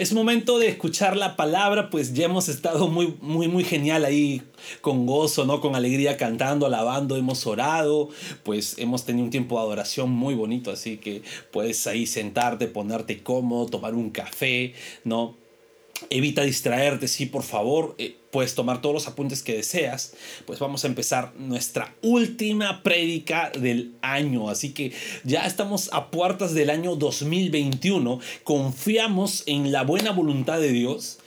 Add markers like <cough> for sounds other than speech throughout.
Es momento de escuchar la palabra, pues ya hemos estado muy, muy, muy genial ahí, con gozo, ¿no? Con alegría, cantando, alabando, hemos orado, pues hemos tenido un tiempo de adoración muy bonito, así que puedes ahí sentarte, ponerte cómodo, tomar un café, ¿no? Evita distraerte, sí, por favor. Eh, puedes tomar todos los apuntes que deseas. Pues vamos a empezar nuestra última prédica del año. Así que ya estamos a puertas del año 2021. Confiamos en la buena voluntad de Dios,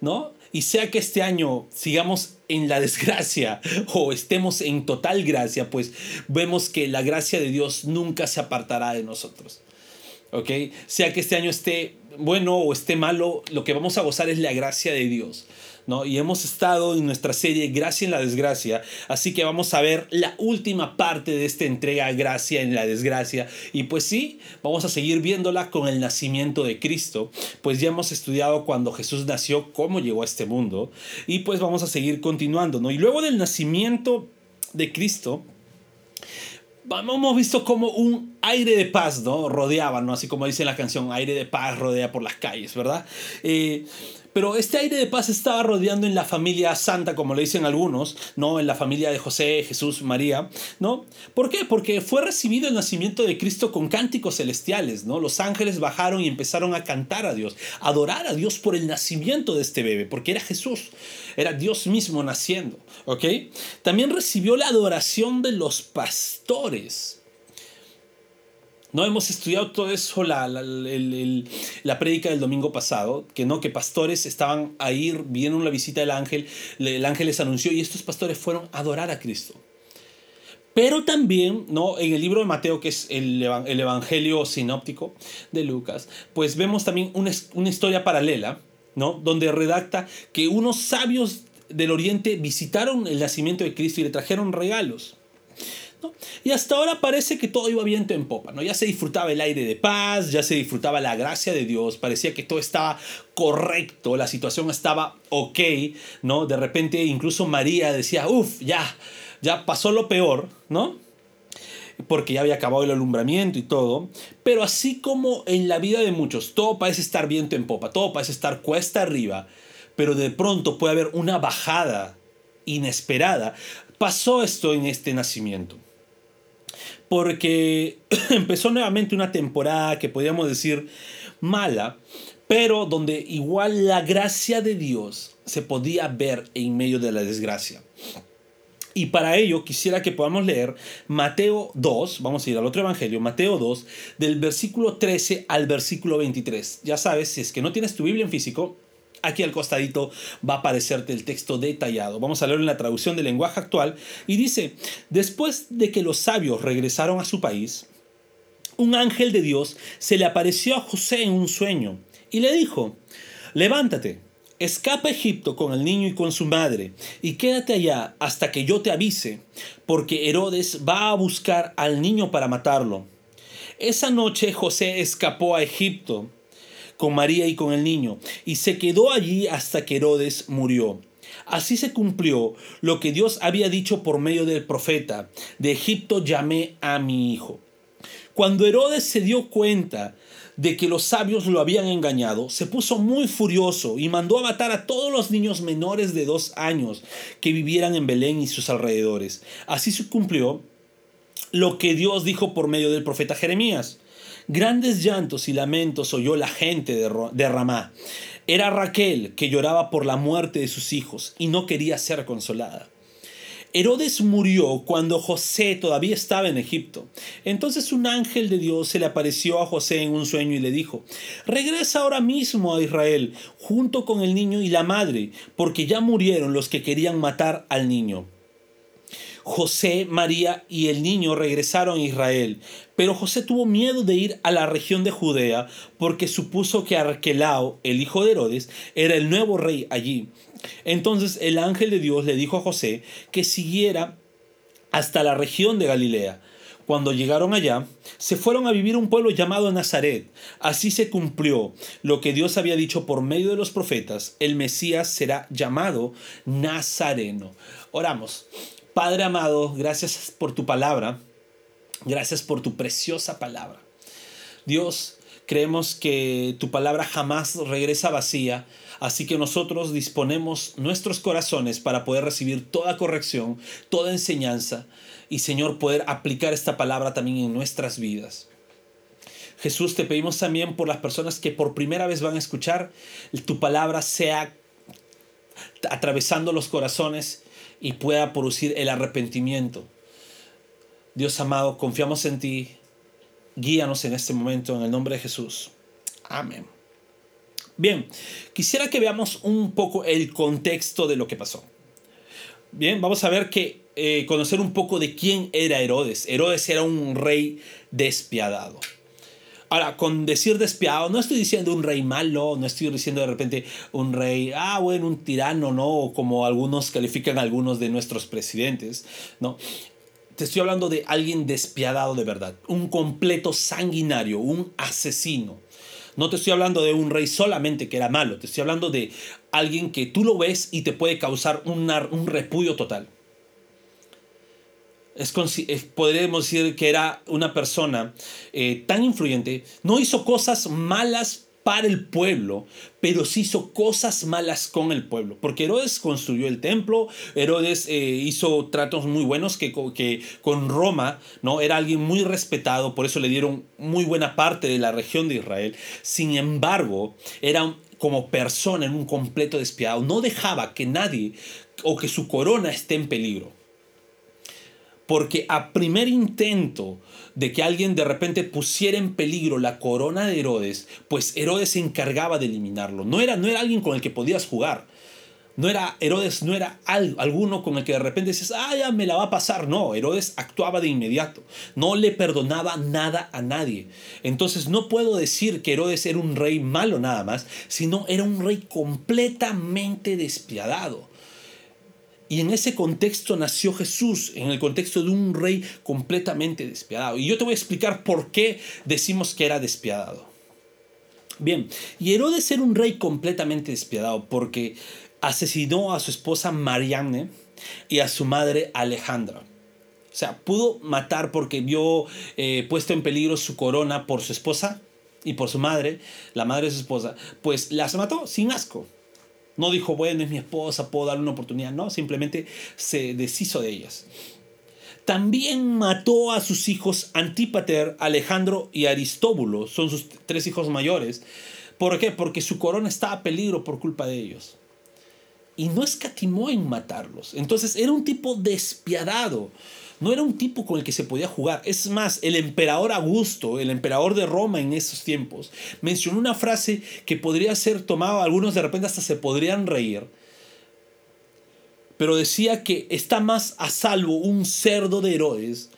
¿no? Y sea que este año sigamos en la desgracia <laughs> o estemos en total gracia, pues vemos que la gracia de Dios nunca se apartará de nosotros. ¿Ok? Sea que este año esté bueno o esté malo, lo que vamos a gozar es la gracia de Dios. ¿no? Y hemos estado en nuestra serie Gracia en la Desgracia, así que vamos a ver la última parte de esta entrega Gracia en la Desgracia. Y pues sí, vamos a seguir viéndola con el nacimiento de Cristo, pues ya hemos estudiado cuando Jesús nació, cómo llegó a este mundo, y pues vamos a seguir continuando, ¿no? Y luego del nacimiento de Cristo, hemos visto como un aire de paz, ¿no? Rodeaba, ¿no? Así como dice la canción, aire de paz rodea por las calles, ¿verdad? Eh, pero este aire de paz estaba rodeando en la familia santa, como le dicen algunos, ¿no? En la familia de José, Jesús, María, ¿no? ¿Por qué? Porque fue recibido el nacimiento de Cristo con cánticos celestiales, ¿no? Los ángeles bajaron y empezaron a cantar a Dios, adorar a Dios por el nacimiento de este bebé, porque era Jesús, era Dios mismo naciendo, ¿ok? También recibió la adoración de los pastores, no hemos estudiado todo eso, la, la, la prédica del domingo pasado, que no, que pastores estaban ahí, vieron la visita del ángel, el ángel les anunció y estos pastores fueron a adorar a Cristo. Pero también, ¿no? En el libro de Mateo, que es el, el Evangelio sinóptico de Lucas, pues vemos también una, una historia paralela, ¿no? Donde redacta que unos sabios del oriente visitaron el nacimiento de Cristo y le trajeron regalos. Y hasta ahora parece que todo iba viento en popa, ¿no? Ya se disfrutaba el aire de paz, ya se disfrutaba la gracia de Dios, parecía que todo estaba correcto, la situación estaba ok, ¿no? De repente incluso María decía, uff, ya, ya pasó lo peor, ¿no? porque ya había acabado el alumbramiento y todo, pero así como en la vida de muchos, todo parece estar viento en popa, todo parece estar cuesta arriba, pero de pronto puede haber una bajada inesperada. Pasó esto en este nacimiento porque <clears throat> empezó nuevamente una temporada que podríamos decir mala, pero donde igual la gracia de Dios se podía ver en medio de la desgracia. Y para ello quisiera que podamos leer Mateo 2, vamos a ir al otro evangelio, Mateo 2, del versículo 13 al versículo 23. Ya sabes, si es que no tienes tu Biblia en físico, Aquí al costadito va a aparecerte el texto detallado. Vamos a leerlo en la traducción del lenguaje actual. Y dice, después de que los sabios regresaron a su país, un ángel de Dios se le apareció a José en un sueño y le dijo, levántate, escapa a Egipto con el niño y con su madre y quédate allá hasta que yo te avise, porque Herodes va a buscar al niño para matarlo. Esa noche José escapó a Egipto con María y con el niño, y se quedó allí hasta que Herodes murió. Así se cumplió lo que Dios había dicho por medio del profeta, de Egipto llamé a mi hijo. Cuando Herodes se dio cuenta de que los sabios lo habían engañado, se puso muy furioso y mandó a matar a todos los niños menores de dos años que vivieran en Belén y sus alrededores. Así se cumplió lo que Dios dijo por medio del profeta Jeremías. Grandes llantos y lamentos oyó la gente de Ramá. Era Raquel que lloraba por la muerte de sus hijos y no quería ser consolada. Herodes murió cuando José todavía estaba en Egipto. Entonces un ángel de Dios se le apareció a José en un sueño y le dijo, regresa ahora mismo a Israel junto con el niño y la madre, porque ya murieron los que querían matar al niño. José, María y el niño regresaron a Israel, pero José tuvo miedo de ir a la región de Judea porque supuso que Arquelao, el hijo de Herodes, era el nuevo rey allí. Entonces el ángel de Dios le dijo a José que siguiera hasta la región de Galilea cuando llegaron allá, se fueron a vivir un pueblo llamado Nazaret. Así se cumplió lo que Dios había dicho por medio de los profetas. El Mesías será llamado Nazareno. Oramos. Padre amado, gracias por tu palabra. Gracias por tu preciosa palabra. Dios, creemos que tu palabra jamás regresa vacía. Así que nosotros disponemos nuestros corazones para poder recibir toda corrección, toda enseñanza y Señor poder aplicar esta palabra también en nuestras vidas. Jesús, te pedimos también por las personas que por primera vez van a escuchar tu palabra sea atravesando los corazones y pueda producir el arrepentimiento. Dios amado, confiamos en ti. Guíanos en este momento en el nombre de Jesús. Amén. Bien, quisiera que veamos un poco el contexto de lo que pasó. Bien, vamos a ver que eh, conocer un poco de quién era Herodes. Herodes era un rey despiadado. Ahora, con decir despiadado, no estoy diciendo un rey malo, no estoy diciendo de repente un rey, ah, bueno, un tirano, ¿no? Como algunos califican algunos de nuestros presidentes, ¿no? Te estoy hablando de alguien despiadado de verdad, un completo sanguinario, un asesino. No te estoy hablando de un rey solamente que era malo, te estoy hablando de alguien que tú lo ves y te puede causar un repudio total es, podríamos decir que era una persona eh, tan influyente, no hizo cosas malas para el pueblo, pero sí hizo cosas malas con el pueblo. Porque Herodes construyó el templo, Herodes eh, hizo tratos muy buenos que, que, con Roma, ¿no? Era alguien muy respetado, por eso le dieron muy buena parte de la región de Israel. Sin embargo, era como persona en un completo despiadado. No dejaba que nadie o que su corona esté en peligro. Porque a primer intento de que alguien de repente pusiera en peligro la corona de Herodes, pues Herodes se encargaba de eliminarlo. No era, no era alguien con el que podías jugar. No era Herodes, no era alguno con el que de repente dices, ah, ya me la va a pasar. No, Herodes actuaba de inmediato. No le perdonaba nada a nadie. Entonces no puedo decir que Herodes era un rey malo nada más, sino era un rey completamente despiadado. Y en ese contexto nació Jesús, en el contexto de un rey completamente despiadado. Y yo te voy a explicar por qué decimos que era despiadado. Bien, y Herodes era un rey completamente despiadado porque asesinó a su esposa Marianne y a su madre Alejandra. O sea, pudo matar porque vio eh, puesto en peligro su corona por su esposa y por su madre, la madre de su esposa, pues las mató sin asco. No dijo, bueno, es mi esposa, puedo darle una oportunidad. No, simplemente se deshizo de ellas. También mató a sus hijos Antípater, Alejandro y Aristóbulo. Son sus tres hijos mayores. ¿Por qué? Porque su corona estaba a peligro por culpa de ellos. Y no escatimó en matarlos. Entonces era un tipo despiadado no era un tipo con el que se podía jugar. Es más, el emperador Augusto, el emperador de Roma en esos tiempos, mencionó una frase que podría ser tomada, algunos de repente hasta se podrían reír, pero decía que está más a salvo un cerdo de Herodes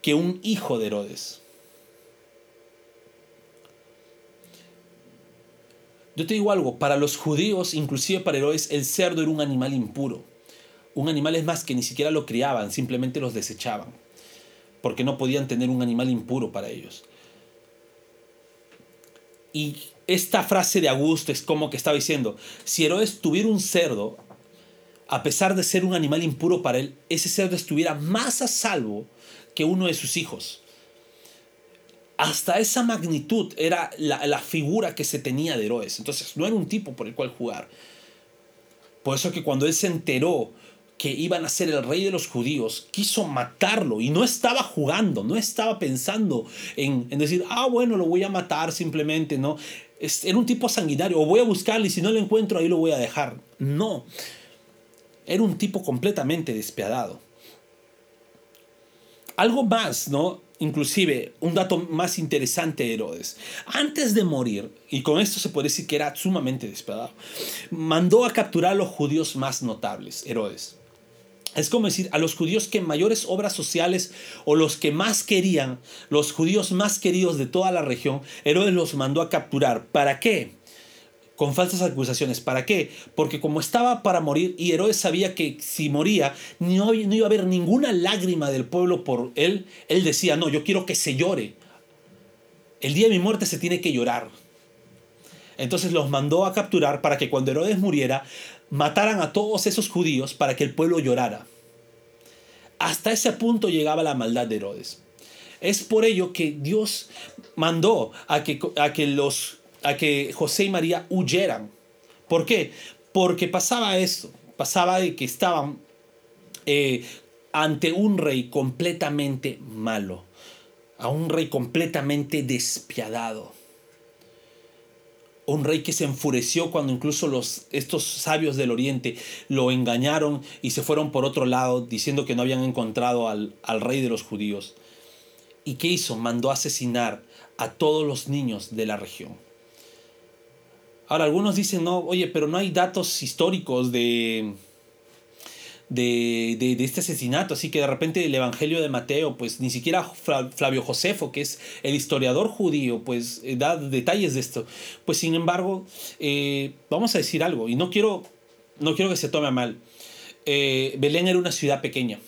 que un hijo de Herodes. Yo te digo algo, para los judíos, inclusive para Herodes, el cerdo era un animal impuro. Un animal es más que ni siquiera lo criaban, simplemente los desechaban, porque no podían tener un animal impuro para ellos. Y esta frase de Augusto es como que estaba diciendo, si Herodes tuviera un cerdo, a pesar de ser un animal impuro para él, ese cerdo estuviera más a salvo que uno de sus hijos. Hasta esa magnitud era la, la figura que se tenía de Herodes. Entonces no era un tipo por el cual jugar. Por eso que cuando él se enteró que iban a ser el rey de los judíos, quiso matarlo y no estaba jugando, no estaba pensando en, decir, ah, bueno, lo voy a matar simplemente, ¿no? Era un tipo sanguinario, o voy a buscarlo y si no lo encuentro ahí lo voy a dejar. No, era un tipo completamente despiadado. Algo más, ¿no? Inclusive, un dato más interesante de Herodes. Antes de morir, y con esto se puede decir que era sumamente despiadado, mandó a capturar a los judíos más notables, Herodes. Es como decir, a los judíos que mayores obras sociales o los que más querían, los judíos más queridos de toda la región, Herodes los mandó a capturar. ¿Para qué? con falsas acusaciones. ¿Para qué? Porque como estaba para morir y Herodes sabía que si moría no, no iba a haber ninguna lágrima del pueblo por él, él decía, no, yo quiero que se llore. El día de mi muerte se tiene que llorar. Entonces los mandó a capturar para que cuando Herodes muriera, mataran a todos esos judíos para que el pueblo llorara. Hasta ese punto llegaba la maldad de Herodes. Es por ello que Dios mandó a que, a que, los, a que José y María huyeran. ¿Por qué? Porque pasaba esto, pasaba de que estaban eh, ante un rey completamente malo, a un rey completamente despiadado un rey que se enfureció cuando incluso los, estos sabios del oriente lo engañaron y se fueron por otro lado diciendo que no habían encontrado al, al rey de los judíos. ¿Y qué hizo? Mandó asesinar a todos los niños de la región. Ahora, algunos dicen, no, oye, pero no hay datos históricos de, de, este asesinato. Así que de repente el Evangelio de Mateo, pues ni siquiera Flavio Josefo, que es el historiador judío, pues eh, da detalles de esto. Pues sin embargo, eh, vamos a decir algo, y no quiero, no quiero que se tome mal. Eh, Belén era una ciudad pequeña.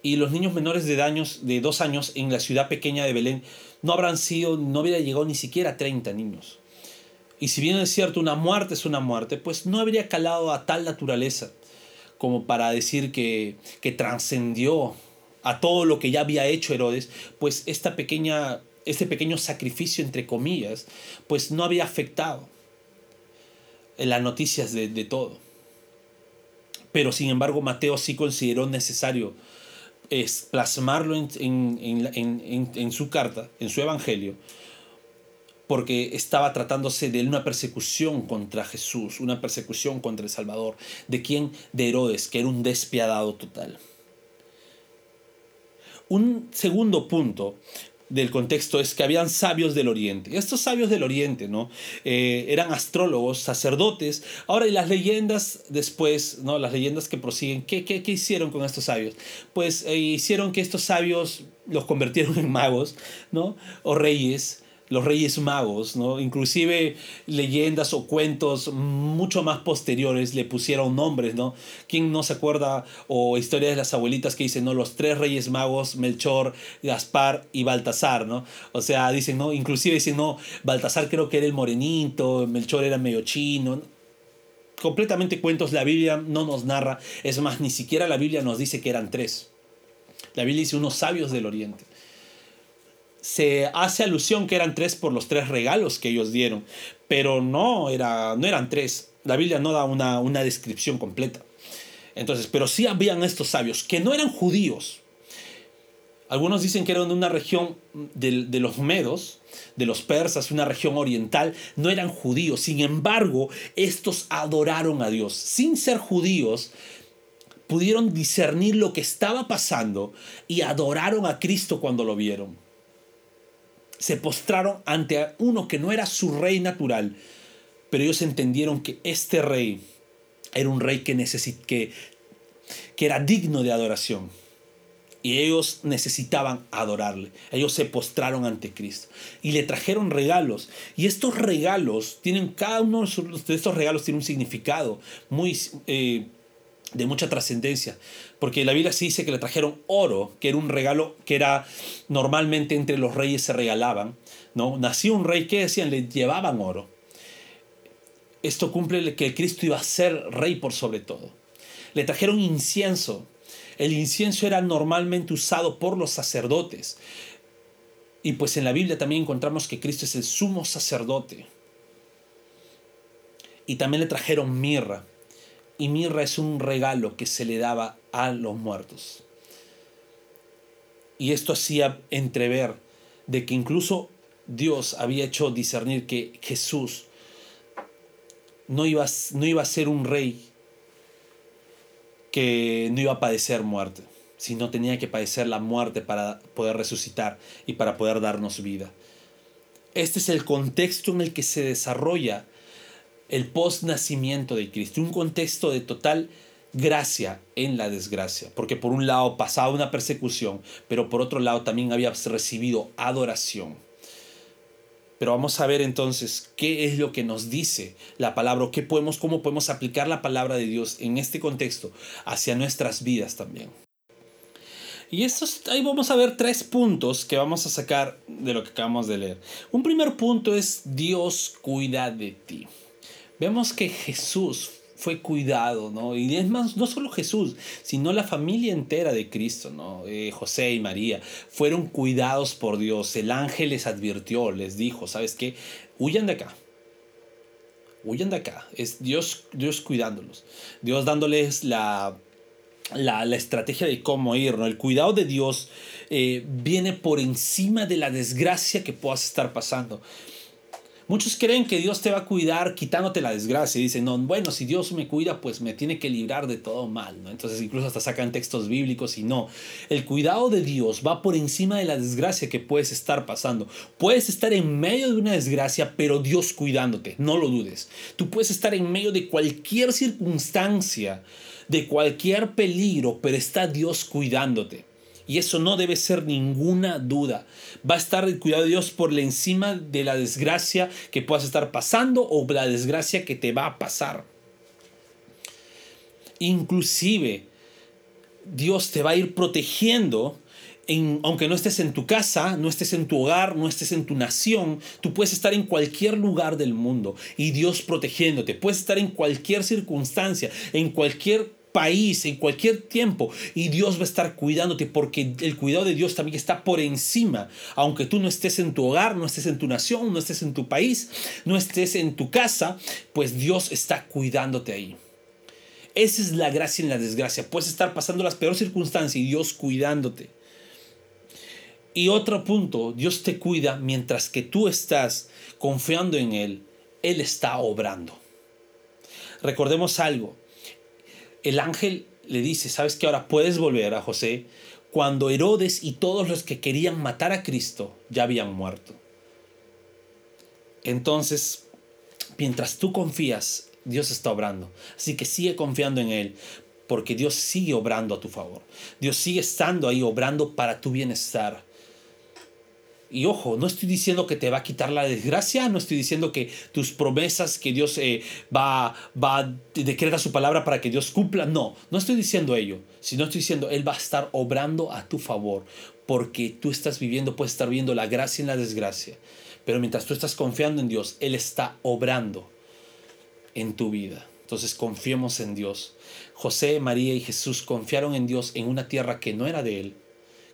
Y los niños menores de, daños, de dos años en la ciudad pequeña de Belén no habrán sido, no hubiera llegado ni siquiera a 30 niños. Y si bien es cierto, una muerte es una muerte, pues no habría calado a tal naturaleza como para decir que, que trascendió a todo lo que ya había hecho Herodes, pues esta pequeña, este pequeño sacrificio, entre comillas, pues no había afectado en las noticias de, todo. Pero sin embargo, Mateo sí consideró necesario es plasmarlo en, en, su carta, en su evangelio, porque estaba tratándose de una persecución contra Jesús, una persecución contra el Salvador. ¿De quién? De Herodes, que era un despiadado total. Un segundo punto del contexto es que habían sabios del Oriente. Estos sabios del Oriente, ¿no? Eh, eran astrólogos, sacerdotes. Ahora, y las leyendas después, ¿no? Las leyendas que prosiguen, ¿qué, qué, qué hicieron con estos sabios? Pues eh, hicieron que estos sabios los convirtieron en magos, ¿no? O reyes los reyes magos, ¿no? Inclusive leyendas o cuentos mucho más posteriores le pusieron nombres, ¿no? ¿Quién no se acuerda? O historias de las abuelitas que dicen, ¿no? Los tres reyes magos, Melchor, Gaspar y Baltasar, ¿no? O sea, dicen, ¿no? Inclusive dicen, no, Baltasar creo que era el morenito, Melchor era medio chino, completamente cuentos, la Biblia no nos narra, es más, ni siquiera la Biblia nos dice que eran tres. La Biblia dice unos sabios del oriente se hace alusión que eran tres por los tres regalos que ellos dieron, pero no, era, no eran tres. La Biblia no da una, una descripción completa. Entonces, pero sí habían estos sabios que no eran judíos. Algunos dicen que eran de una región de, de, los medos, de los persas, una región oriental, no eran judíos. Sin embargo, estos adoraron a Dios. Sin ser judíos, pudieron discernir lo que estaba pasando y adoraron a Cristo cuando lo vieron se postraron ante uno que no era su rey natural, pero ellos entendieron que este rey era un rey que, que, que era digno de adoración. Y ellos necesitaban adorarle. Ellos se postraron ante Cristo. Y le trajeron regalos. Y estos regalos tienen, cada uno de estos regalos tiene un significado muy eh, de mucha trascendencia, porque la Biblia sí dice que le trajeron oro, que era un regalo que era normalmente entre los reyes se regalaban, ¿no? Nació un rey, que decían? Le llevaban oro. Esto cumple que Cristo iba a ser rey por sobre todo. Le trajeron incienso. El incienso era normalmente usado por los sacerdotes. Y pues en la Biblia también encontramos que Cristo es el sumo sacerdote. Y también le trajeron mirra y mirra es un regalo que se le daba a los muertos. Y esto hacía entrever de que incluso Dios había hecho discernir que Jesús no iba, no iba a ser un rey que no iba a padecer muerte, sino tenía que padecer la muerte para poder resucitar y para poder darnos vida. Este es el contexto en el que se desarrolla el post-nacimiento de Cristo, un contexto de total gracia en la desgracia, porque por un lado pasaba una persecución, pero por otro lado también había recibido adoración. Pero vamos a ver entonces qué es lo que nos dice la palabra, qué podemos, cómo podemos aplicar la palabra de Dios en este contexto hacia nuestras vidas también. Y estos, ahí vamos a ver tres puntos que vamos a sacar de lo que acabamos de leer. Un primer punto es Dios cuida de ti. Vemos que Jesús fue cuidado, ¿no? Y es más, no solo Jesús, sino la familia entera de Cristo, ¿no? Eh, José y María fueron cuidados por Dios. El ángel les advirtió, les dijo, ¿sabes qué? Huyan de acá. Huyan de acá. Es Dios, Dios cuidándolos. Dios dándoles la la, estrategia de cómo ir, ¿no? El cuidado de Dios eh, viene por encima de la desgracia que puedas estar pasando. Muchos creen que Dios te va a cuidar quitándote la desgracia y dicen, no, bueno, si Dios me cuida, pues me tiene que librar de todo mal, ¿no? Entonces incluso hasta sacan textos bíblicos y no. El cuidado de Dios va por encima de la desgracia que puedes estar pasando. Puedes estar en medio de una desgracia, pero Dios cuidándote, no lo dudes. Tú puedes estar en medio de cualquier circunstancia de cualquier peligro, pero está Dios cuidándote. Y eso no debe ser ninguna duda. Va a estar el cuidado de Dios por encima de la desgracia que puedas estar pasando o la desgracia que te va a pasar. Inclusive, Dios te va a ir protegiendo aunque no estés en tu casa, no estés en tu hogar, no estés en tu nación, tú puedes estar en cualquier lugar del mundo y Dios protegiéndote. Puedes estar en cualquier circunstancia, en cualquier país, en cualquier tiempo, y Dios va a estar cuidándote porque el cuidado de Dios también está por encima, aunque tú no estés en tu hogar, no estés en tu nación, no estés en tu país, no estés en tu casa, pues Dios está cuidándote ahí. Esa es la gracia en la desgracia. Puedes estar pasando las peores circunstancias y Dios cuidándote. Y otro punto, Dios te cuida mientras que tú estás confiando en Él, Él está obrando. Recordemos algo, el ángel le dice, ¿sabes qué? Ahora puedes volver a José cuando Herodes y todos los que querían matar a Cristo ya habían muerto. Entonces, mientras tú confías, Dios está obrando. Así que sigue confiando en Él, porque Dios sigue obrando a tu favor. Dios sigue estando ahí, obrando para tu bienestar. Y ojo, no estoy diciendo que te va a quitar la desgracia, no estoy diciendo que tus promesas que Dios eh, va, va, decreta su palabra para que Dios cumpla. No, no estoy diciendo ello, sino estoy diciendo Él va a estar obrando a tu favor, porque tú estás viviendo, puedes estar viendo la gracia en la desgracia. Pero mientras tú estás confiando en Dios, Él está obrando en tu vida. Entonces confiemos en Dios. José, María y Jesús confiaron en Dios en una tierra que no era de Él,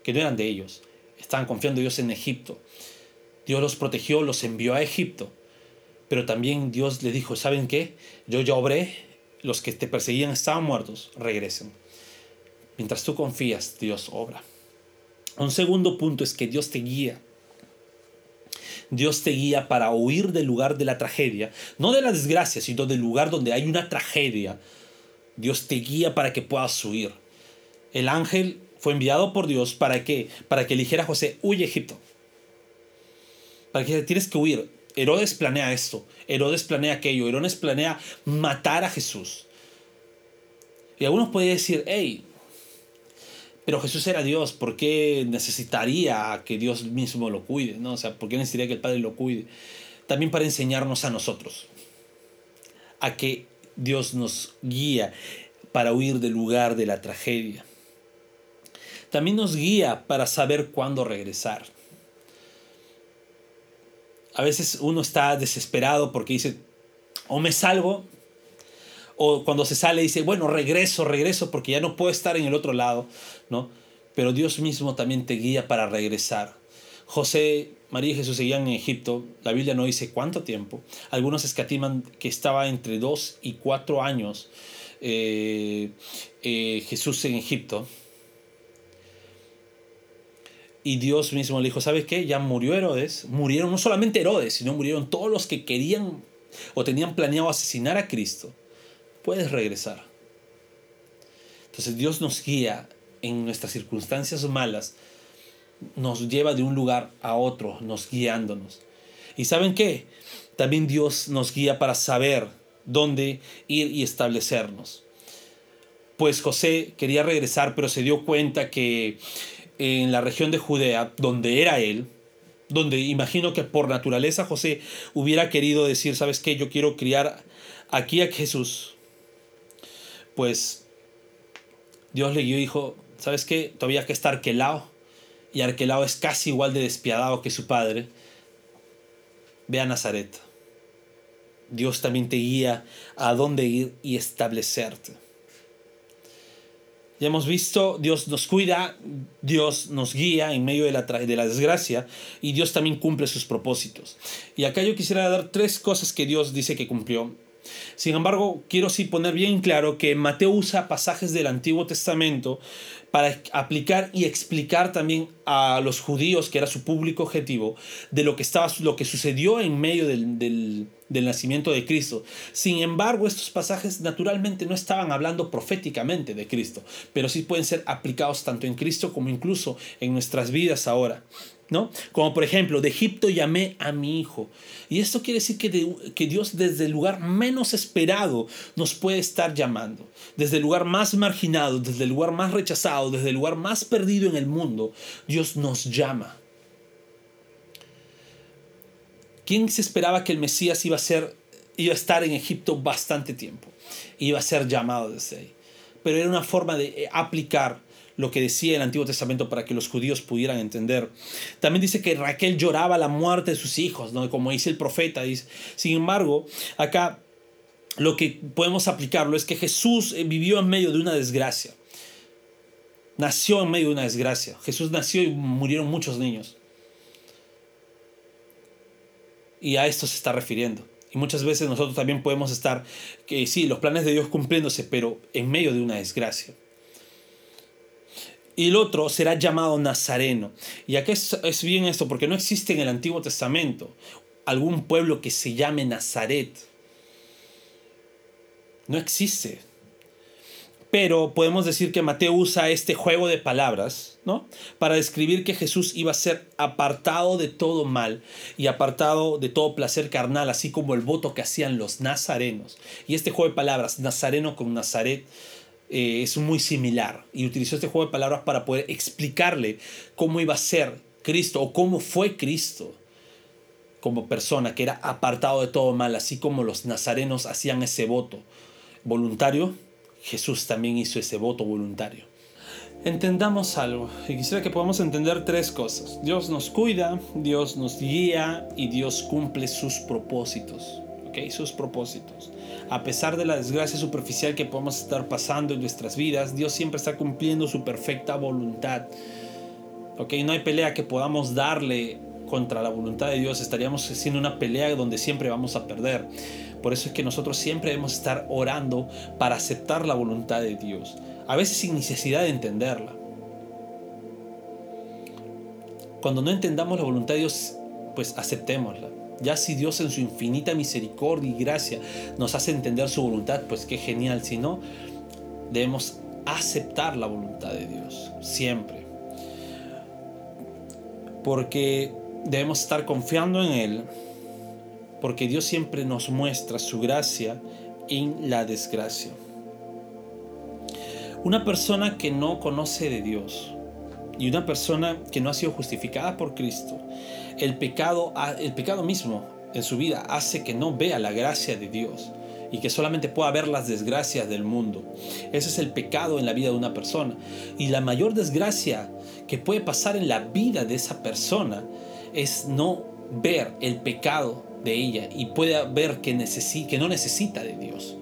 que no eran de ellos Estaban confiando Dios en Egipto. Dios los protegió, los envió a Egipto. Pero también Dios les dijo, ¿saben qué? Yo ya obré, los que te perseguían estaban muertos, regresen. Mientras tú confías, Dios obra. Un segundo punto es que Dios te guía. Dios te guía para huir del lugar de la tragedia, no de la desgracia, sino del lugar donde hay una tragedia. Dios te guía para que puedas huir. El ángel fue enviado por Dios para que, para que eligiera a José, huye a Egipto. Para que tienes que huir. Herodes planea esto, Herodes planea aquello, Herodes planea matar a Jesús. Y algunos pueden decir, hey, pero Jesús era Dios, ¿por qué necesitaría que Dios mismo lo cuide? ¿No? O sea, ¿por qué necesitaría que el Padre lo cuide? También para enseñarnos a nosotros, a que Dios nos guía para huir del lugar de la tragedia también nos guía para saber cuándo regresar. A veces uno está desesperado porque dice, o me salgo, o cuando se sale dice, bueno, regreso, regreso porque ya no puedo estar en el otro lado, ¿no? Pero Dios mismo también te guía para regresar. José, María y Jesús seguían en Egipto, la Biblia no dice cuánto tiempo, algunos escatiman que estaba entre dos y cuatro años eh, eh, Jesús en Egipto, y Dios mismo le dijo, ¿sabes qué? Ya murió Herodes. Murieron no solamente Herodes, sino murieron todos los que querían o tenían planeado asesinar a Cristo. Puedes regresar. Entonces Dios nos guía en nuestras circunstancias malas. Nos lleva de un lugar a otro, nos guiándonos. ¿Y saben qué? También Dios nos guía para saber dónde ir y establecernos. Pues José quería regresar, pero se dio cuenta que en la región de Judea, donde era él, donde imagino que por naturaleza José hubiera querido decir, ¿sabes qué? Yo quiero criar aquí a Jesús. Pues Dios le guió y dijo, ¿sabes qué? Todavía que está Arquelao. Y Arquelao es casi igual de despiadado que su padre. Ve a Nazaret. Dios también te guía a dónde ir y establecerte. Ya hemos visto, Dios nos cuida, Dios nos guía en medio de la, de la desgracia y Dios también cumple sus propósitos. Y acá yo quisiera dar tres cosas que Dios dice que cumplió. Sin embargo, quiero sí poner bien claro que Mateo usa pasajes del Antiguo Testamento para aplicar y explicar también a los judíos, que era su público objetivo, de lo que, estaba, lo que sucedió en medio del, del, del nacimiento de Cristo. Sin embargo, estos pasajes naturalmente no estaban hablando proféticamente de Cristo, pero sí pueden ser aplicados tanto en Cristo como incluso en nuestras vidas ahora. ¿No? Como por ejemplo, de Egipto llamé a mi hijo. Y esto quiere decir que, que Dios desde el lugar menos esperado nos puede estar llamando. Desde el lugar más marginado, desde el lugar más rechazado, desde el lugar más perdido en el mundo, Dios nos llama. ¿Quién se esperaba que el Mesías iba a, ser, iba a estar en Egipto bastante tiempo? Iba a ser llamado desde ahí. Pero era una forma de eh, aplicar lo que decía el Antiguo Testamento para que los judíos pudieran entender. También dice que Raquel lloraba la muerte de sus hijos, ¿no? como dice el profeta. Dice. Sin embargo, acá lo que podemos aplicarlo es que Jesús eh, vivió en medio de una desgracia. Nació en medio de una desgracia. Jesús nació y murieron muchos niños. Y a esto se está refiriendo. Y muchas veces nosotros también podemos estar, que sí, los planes de Dios cumpliéndose, pero en medio de una desgracia. Y el otro será llamado Nazareno. Y aquí es, es bien esto, porque no existe en el Antiguo Testamento algún pueblo que se llame Nazaret. No existe. Pero podemos decir que Mateo usa este juego de palabras, ¿no? Para describir que Jesús iba a ser apartado de todo mal y apartado de todo placer carnal, así como el voto que hacían los nazarenos. Y este juego de palabras, nazareno con Nazaret, eh, es muy similar. Y utilizó este juego de palabras para poder explicarle cómo iba a ser Cristo o cómo fue Cristo como persona que era apartado de todo mal, así como los nazarenos hacían ese voto voluntario Jesús también hizo ese voto voluntario. Entendamos algo, y quisiera que podamos entender tres cosas. Dios nos cuida, Dios nos guía y Dios cumple sus propósitos. ¿ok? Sus propósitos. A pesar de la desgracia superficial que podemos estar pasando en nuestras vidas, Dios siempre está cumpliendo su perfecta voluntad. ¿ok? No hay pelea que podamos darle contra la voluntad de Dios. Estaríamos haciendo una pelea donde siempre vamos a perder. Por eso es que nosotros siempre debemos estar orando para aceptar la voluntad de Dios, a veces sin necesidad de entenderla. Cuando no entendamos la voluntad de Dios, pues aceptémosla. Ya si Dios en su infinita misericordia y gracia nos hace entender su voluntad, pues qué genial. Si no, debemos aceptar la voluntad de Dios, siempre. Porque debemos estar confiando en Él porque Dios siempre nos muestra su gracia en la desgracia. Una persona que no conoce de Dios y una persona que no ha sido justificada por Cristo, el pecado, el pecado mismo en su vida hace que no vea la gracia de Dios y que solamente pueda ver las desgracias del mundo. Ese es el pecado en la vida de una persona. Y la mayor desgracia que puede pasar en la vida de esa persona es no ver el pecado de ella y pueda ver que, que no necesita de Dios.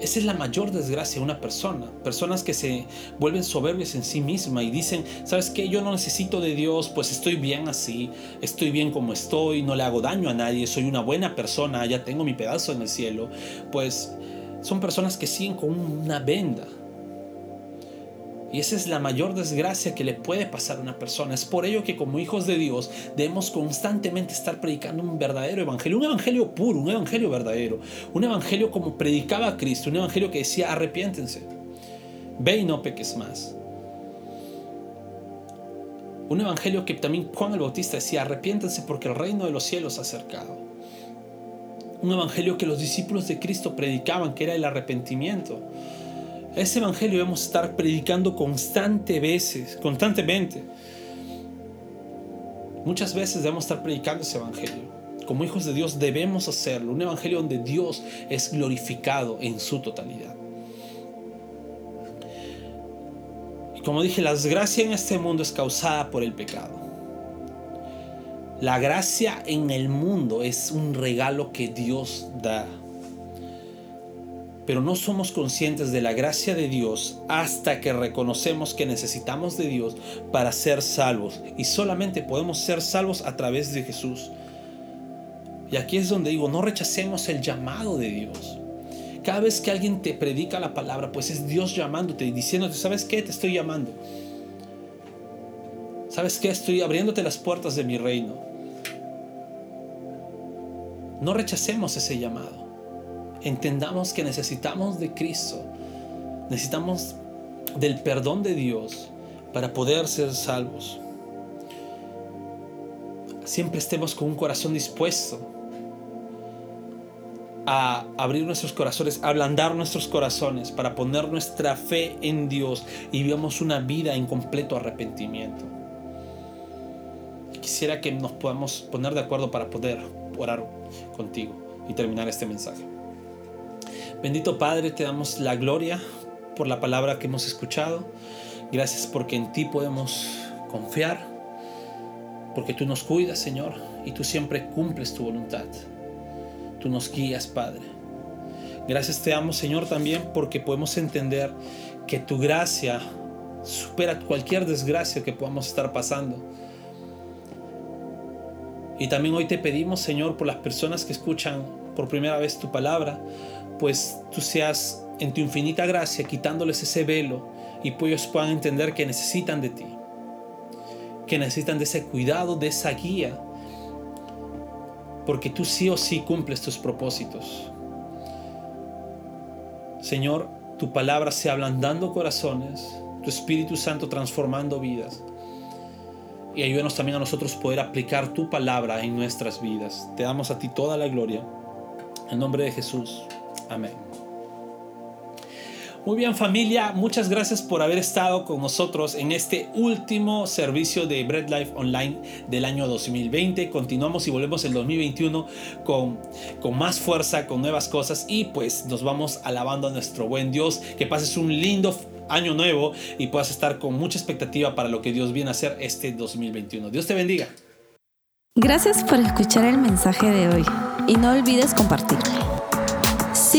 Esa es la mayor desgracia de una persona. Personas que se vuelven soberbias en sí misma y dicen, ¿sabes qué? Yo no necesito de Dios, pues estoy bien así, estoy bien como estoy, no le hago daño a nadie, soy una buena persona, ya tengo mi pedazo en el cielo. Pues son personas que siguen con una venda y esa es la mayor desgracia que le puede pasar a una persona. Es por ello que como hijos de Dios debemos constantemente estar predicando un verdadero evangelio, un evangelio puro, un evangelio verdadero, un evangelio como predicaba Cristo, un evangelio que decía arrepiéntense, ve y no peques más. Un evangelio que también Juan el Bautista decía arrepiéntense porque el reino de los cielos ha acercado. Un evangelio que los discípulos de Cristo predicaban que era el arrepentimiento ese evangelio debemos estar predicando constante veces, constantemente. Muchas veces debemos estar predicando ese evangelio. Como hijos de Dios debemos hacerlo. Un evangelio donde Dios es glorificado en su totalidad. Como dije, la desgracia en este mundo es causada por el pecado. La gracia en el mundo es un regalo que Dios da pero no somos conscientes de la gracia de Dios hasta que reconocemos que necesitamos de Dios para ser salvos. Y solamente podemos ser salvos a través de Jesús. Y aquí es donde digo, no rechacemos el llamado de Dios. Cada vez que alguien te predica la palabra, pues es Dios llamándote y diciéndote, ¿sabes qué? Te estoy llamando. ¿Sabes qué? Estoy abriéndote las puertas de mi reino. No rechacemos ese llamado entendamos que necesitamos de Cristo, necesitamos del perdón de Dios para poder ser salvos. Siempre estemos con un corazón dispuesto a abrir nuestros corazones, a ablandar nuestros corazones para poner nuestra fe en Dios y vivamos una vida en completo arrepentimiento. Quisiera que nos podamos poner de acuerdo para poder orar contigo y terminar este mensaje. Bendito Padre, te damos la gloria por la palabra que hemos escuchado. Gracias porque en ti podemos confiar, porque tú nos cuidas, Señor, y tú siempre cumples tu voluntad. Tú nos guías, Padre. Gracias te damos, Señor, también porque podemos entender que tu gracia supera cualquier desgracia que podamos estar pasando. Y también hoy te pedimos, Señor, por las personas que escuchan por primera vez tu palabra, pues tú seas en tu infinita gracia quitándoles ese velo y pues ellos puedan entender que necesitan de ti, que necesitan de ese cuidado, de esa guía, porque tú sí o sí cumples tus propósitos. Señor, tu palabra sea ablandando corazones, tu Espíritu Santo transformando vidas. Y ayúdanos también a nosotros poder aplicar tu palabra en nuestras vidas. Te damos a ti toda la gloria. En nombre de Jesús. Amén. Muy bien familia, muchas gracias por haber estado con nosotros en este último servicio de Bread Life Online del año 2020. Continuamos y volvemos el 2021 con, con más fuerza, con nuevas cosas y pues nos vamos alabando a nuestro buen Dios. Que pases un lindo año nuevo y puedas estar con mucha expectativa para lo que Dios viene a hacer este 2021. Dios te bendiga. Gracias por escuchar el mensaje de hoy y no olvides compartirlo.